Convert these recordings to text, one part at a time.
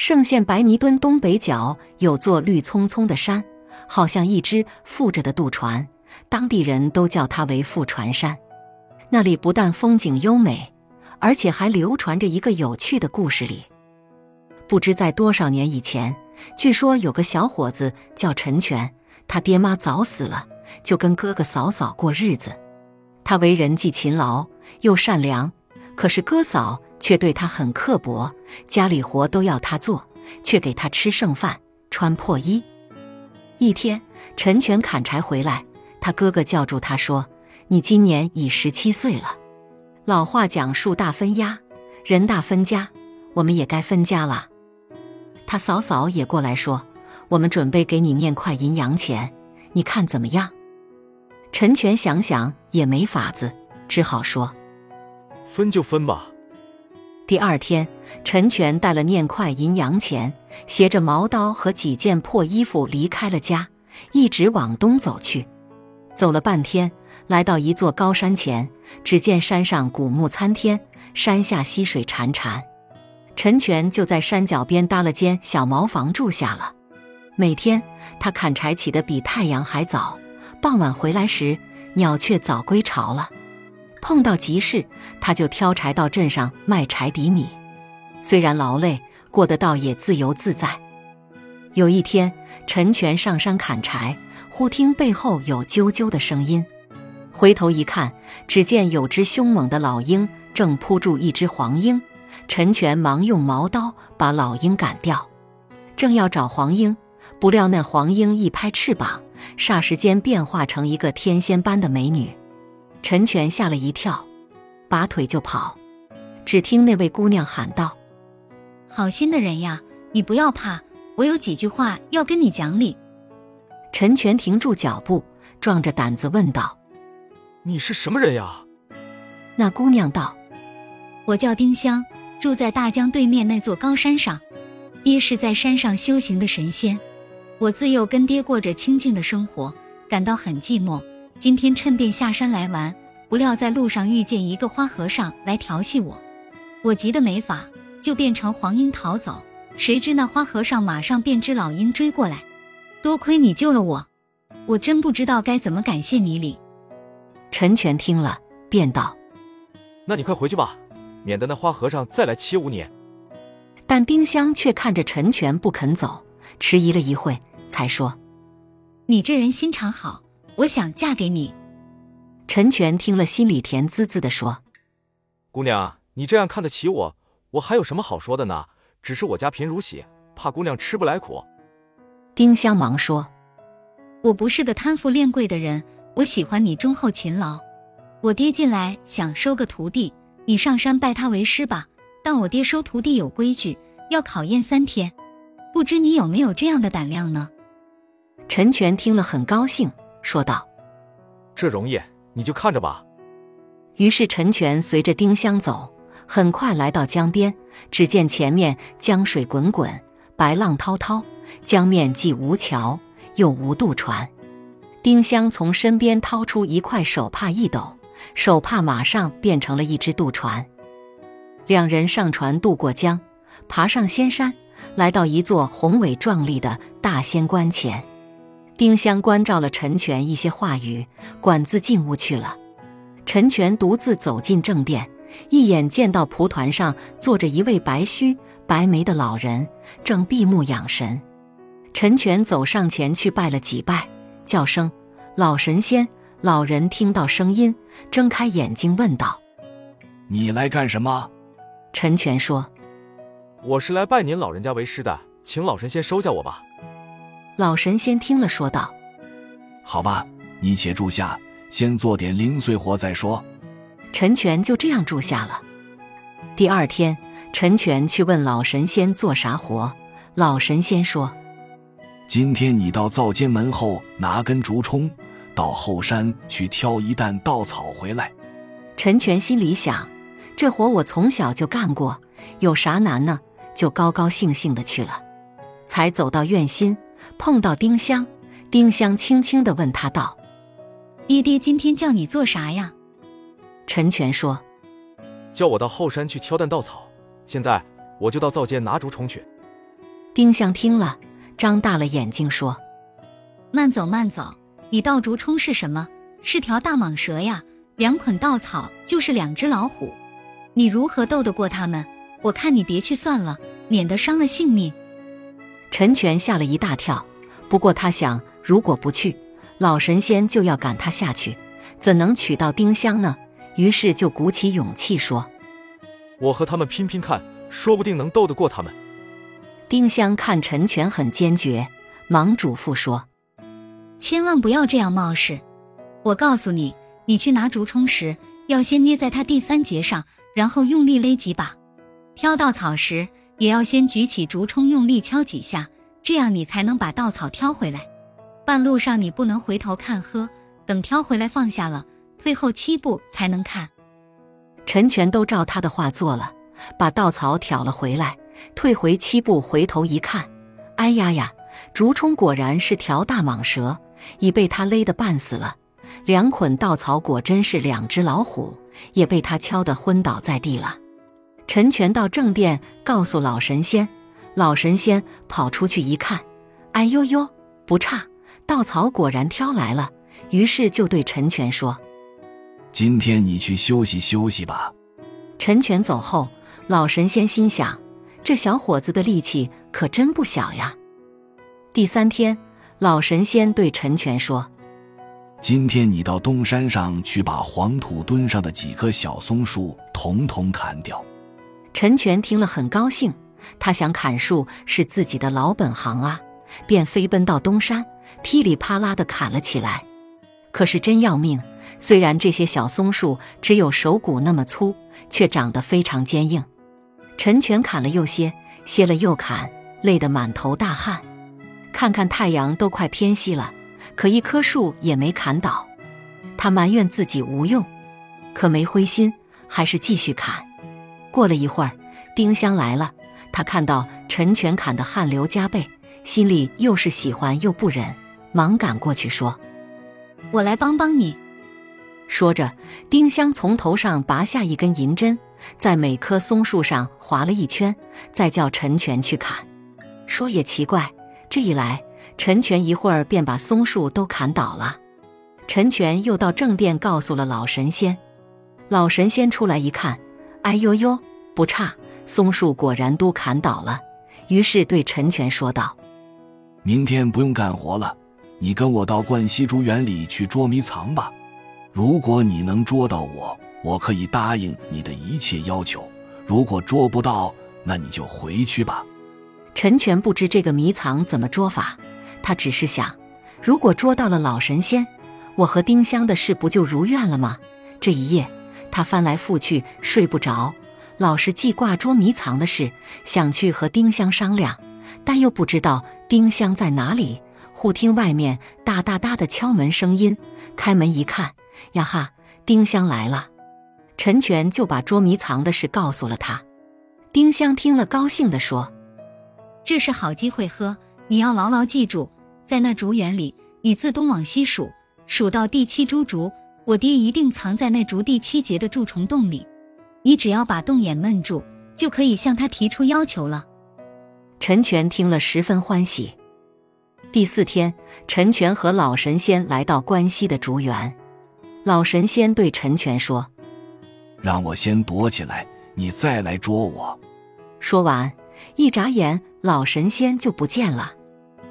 圣县白泥墩东北角有座绿葱葱的山，好像一只覆着的渡船，当地人都叫它为覆船山。那里不但风景优美，而且还流传着一个有趣的故事里。不知在多少年以前，据说有个小伙子叫陈全，他爹妈早死了，就跟哥哥嫂嫂过日子。他为人既勤劳又善良，可是哥嫂却对他很刻薄，家里活都要他做，却给他吃剩饭、穿破衣。一天，陈全砍柴回来，他哥哥叫住他说：“你今年已十七岁了，老话讲树大分压，人大分家，我们也该分家了。”他嫂嫂也过来说：“我们准备给你念块银洋钱，你看怎么样？”陈全想想也没法子，只好说：“分就分吧。”第二天，陈全带了念块银洋钱，携着毛刀和几件破衣服离开了家，一直往东走去。走了半天，来到一座高山前，只见山上古木参天，山下溪水潺潺。陈全就在山脚边搭了间小茅房住下了。每天他砍柴起得比太阳还早，傍晚回来时，鸟雀早归巢了。碰到急事，他就挑柴到镇上卖柴抵米。虽然劳累，过得倒也自由自在。有一天，陈全上山砍柴，忽听背后有啾啾的声音，回头一看，只见有只凶猛的老鹰正扑住一只黄莺。陈全忙用毛刀把老鹰赶掉，正要找黄莺，不料那黄莺一拍翅膀，霎时间变化成一个天仙般的美女。陈全吓了一跳，拔腿就跑。只听那位姑娘喊道：“好心的人呀，你不要怕，我有几句话要跟你讲理。”陈全停住脚步，壮着胆子问道：“你是什么人呀？”那姑娘道：“我叫丁香。”住在大江对面那座高山上，爹是在山上修行的神仙，我自幼跟爹过着清静的生活，感到很寂寞。今天趁便下山来玩，不料在路上遇见一个花和尚来调戏我，我急得没法，就变成黄莺逃走。谁知那花和尚马上变只老鹰追过来，多亏你救了我，我真不知道该怎么感谢你哩。陈全听了，便道：“那你快回去吧。”免得那花和尚再来欺侮你。但丁香却看着陈全不肯走，迟疑了一会，才说：“你这人心肠好，我想嫁给你。”陈全听了，心里甜滋滋的说：“姑娘，你这样看得起我，我还有什么好说的呢？只是我家贫如洗，怕姑娘吃不来苦。”丁香忙说：“我不是个贪富恋贵的人，我喜欢你忠厚勤劳。我爹进来想收个徒弟。”你上山拜他为师吧。但我爹收徒弟有规矩，要考验三天，不知你有没有这样的胆量呢？陈全听了很高兴，说道：“这容易，你就看着吧。”于是陈全随着丁香走，很快来到江边，只见前面江水滚滚，白浪滔滔，江面既无桥，又无渡船。丁香从身边掏出一块手帕一抖。手帕马上变成了一只渡船，两人上船渡过江，爬上仙山，来到一座宏伟壮丽的大仙关前。丁香关照了陈全一些话语，管自进屋去了。陈全独自走进正殿，一眼见到蒲团上坐着一位白须白眉的老人，正闭目养神。陈全走上前去拜了几拜，叫声“老神仙”。老人听到声音，睁开眼睛问道：“你来干什么？”陈全说：“我是来拜您老人家为师的，请老神仙收下我吧。”老神仙听了说道：“好吧，你且住下，先做点零碎活再说。”陈全就这样住下了。第二天，陈全去问老神仙做啥活，老神仙说：“今天你到灶间门后拿根竹冲。”到后山去挑一担稻草回来。陈全心里想，这活我从小就干过，有啥难呢？就高高兴兴的去了。才走到院心，碰到丁香。丁香轻轻的问他道：“爹爹今天叫你做啥呀？”陈全说：“叫我到后山去挑担稻草。现在我就到灶间拿竹冲去。”丁香听了，张大了眼睛说：“慢走慢走，你到竹冲是什么？是条大蟒蛇呀！两捆稻草就是两只老虎，你如何斗得过他们？我看你别去算了，免得伤了性命。”陈全吓了一大跳，不过他想，如果不去，老神仙就要赶他下去，怎能娶到丁香呢？于是就鼓起勇气说：“我和他们拼拼看，说不定能斗得过他们。”丁香看陈全很坚决，忙嘱咐说：“千万不要这样冒失！我告诉你，你去拿竹冲时，要先捏在他第三节上，然后用力勒几把；挑稻草时，也要先举起竹冲，用力敲几下，这样你才能把稻草挑回来。半路上你不能回头看呵，等挑回来放下了，退后七步才能看。”陈全都照他的话做了，把稻草挑了回来。退回七步，回头一看，哎呀呀！竹冲果然是条大蟒蛇，已被他勒得半死了。两捆稻草果真是两只老虎，也被他敲得昏倒在地了。陈全到正殿告诉老神仙，老神仙跑出去一看，哎呦呦，不差，稻草果然挑来了。于是就对陈全说：“今天你去休息休息吧。”陈全走后，老神仙心想。这小伙子的力气可真不小呀！第三天，老神仙对陈全说：“今天你到东山上去，把黄土墩上的几棵小松树统统砍掉。”陈全听了很高兴，他想砍树是自己的老本行啊，便飞奔到东山，噼里啪啦的砍了起来。可是真要命，虽然这些小松树只有手骨那么粗，却长得非常坚硬。陈全砍了又歇，歇了又砍，累得满头大汗。看看太阳都快偏西了，可一棵树也没砍倒。他埋怨自己无用，可没灰心，还是继续砍。过了一会儿，丁香来了，他看到陈全砍得汗流浃背，心里又是喜欢又不忍，忙赶过去说：“我来帮帮你。”说着，丁香从头上拔下一根银针。在每棵松树上划了一圈，再叫陈全去砍。说也奇怪，这一来，陈全一会儿便把松树都砍倒了。陈全又到正殿告诉了老神仙。老神仙出来一看，哎呦呦，不差，松树果然都砍倒了。于是对陈全说道：“明天不用干活了，你跟我到冠西竹园里去捉迷藏吧。如果你能捉到我。”我可以答应你的一切要求，如果捉不到，那你就回去吧。陈全不知这个迷藏怎么捉法，他只是想，如果捉到了老神仙，我和丁香的事不就如愿了吗？这一夜，他翻来覆去睡不着，老是记挂捉迷藏的事，想去和丁香商量，但又不知道丁香在哪里。忽听外面哒哒哒的敲门声音，开门一看，呀哈，丁香来了。陈全就把捉迷藏的事告诉了他，丁香听了，高兴地说：“这是好机会，呵！你要牢牢记住，在那竹园里，你自东往西数，数到第七株竹，我爹一定藏在那竹第七节的蛀虫洞里。你只要把洞眼闷住，就可以向他提出要求了。”陈全听了，十分欢喜。第四天，陈全和老神仙来到关西的竹园，老神仙对陈全说。让我先躲起来，你再来捉我。说完，一眨眼，老神仙就不见了。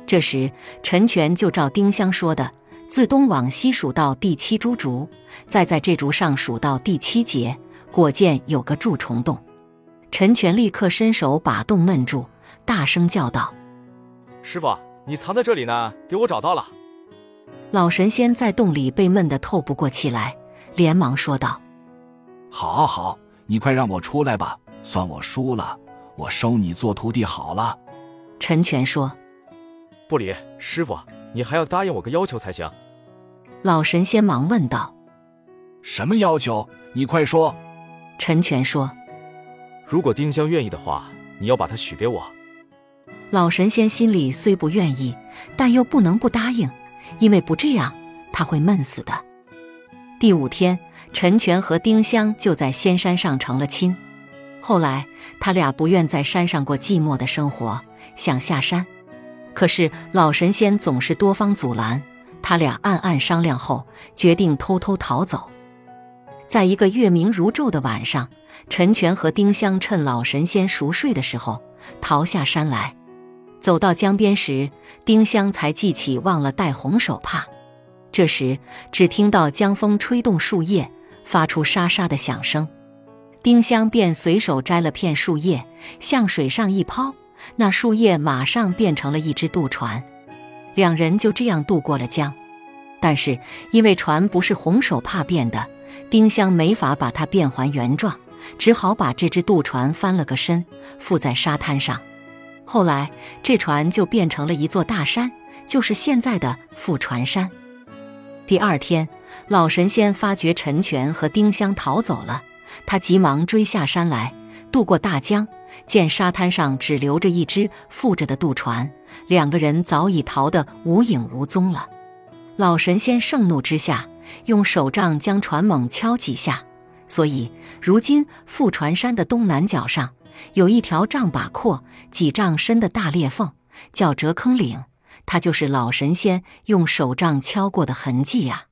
这时，陈全就照丁香说的，自东往西数到第七株竹，再在这竹上数到第七节，果见有个蛀虫洞。陈全立刻伸手把洞闷住，大声叫道：“师傅，你藏在这里呢，给我找到了。”老神仙在洞里被闷得透不过气来，连忙说道。好，好，你快让我出来吧！算我输了，我收你做徒弟好了。陈全说：“不理，师傅，你还要答应我个要求才行。”老神仙忙问道：“什么要求？你快说。”陈全说：“如果丁香愿意的话，你要把她许给我。”老神仙心里虽不愿意，但又不能不答应，因为不这样他会闷死的。第五天。陈全和丁香就在仙山上成了亲，后来他俩不愿在山上过寂寞的生活，想下山。可是老神仙总是多方阻拦，他俩暗暗商量后，决定偷偷逃走。在一个月明如昼的晚上，陈全和丁香趁老神仙熟睡的时候逃下山来。走到江边时，丁香才记起忘了带红手帕。这时，只听到江风吹动树叶，发出沙沙的响声。丁香便随手摘了片树叶，向水上一抛，那树叶马上变成了一只渡船。两人就这样渡过了江。但是因为船不是红手帕变的，丁香没法把它变还原状，只好把这只渡船翻了个身，附在沙滩上。后来，这船就变成了一座大山，就是现在的富船山。第二天，老神仙发觉陈全和丁香逃走了。他急忙追下山来，渡过大江，见沙滩上只留着一只覆着的渡船，两个人早已逃得无影无踪了。老神仙盛怒之下，用手杖将船猛敲几下，所以如今覆船山的东南角上有一条丈把阔、几丈深的大裂缝，叫折坑岭，它就是老神仙用手杖敲过的痕迹呀。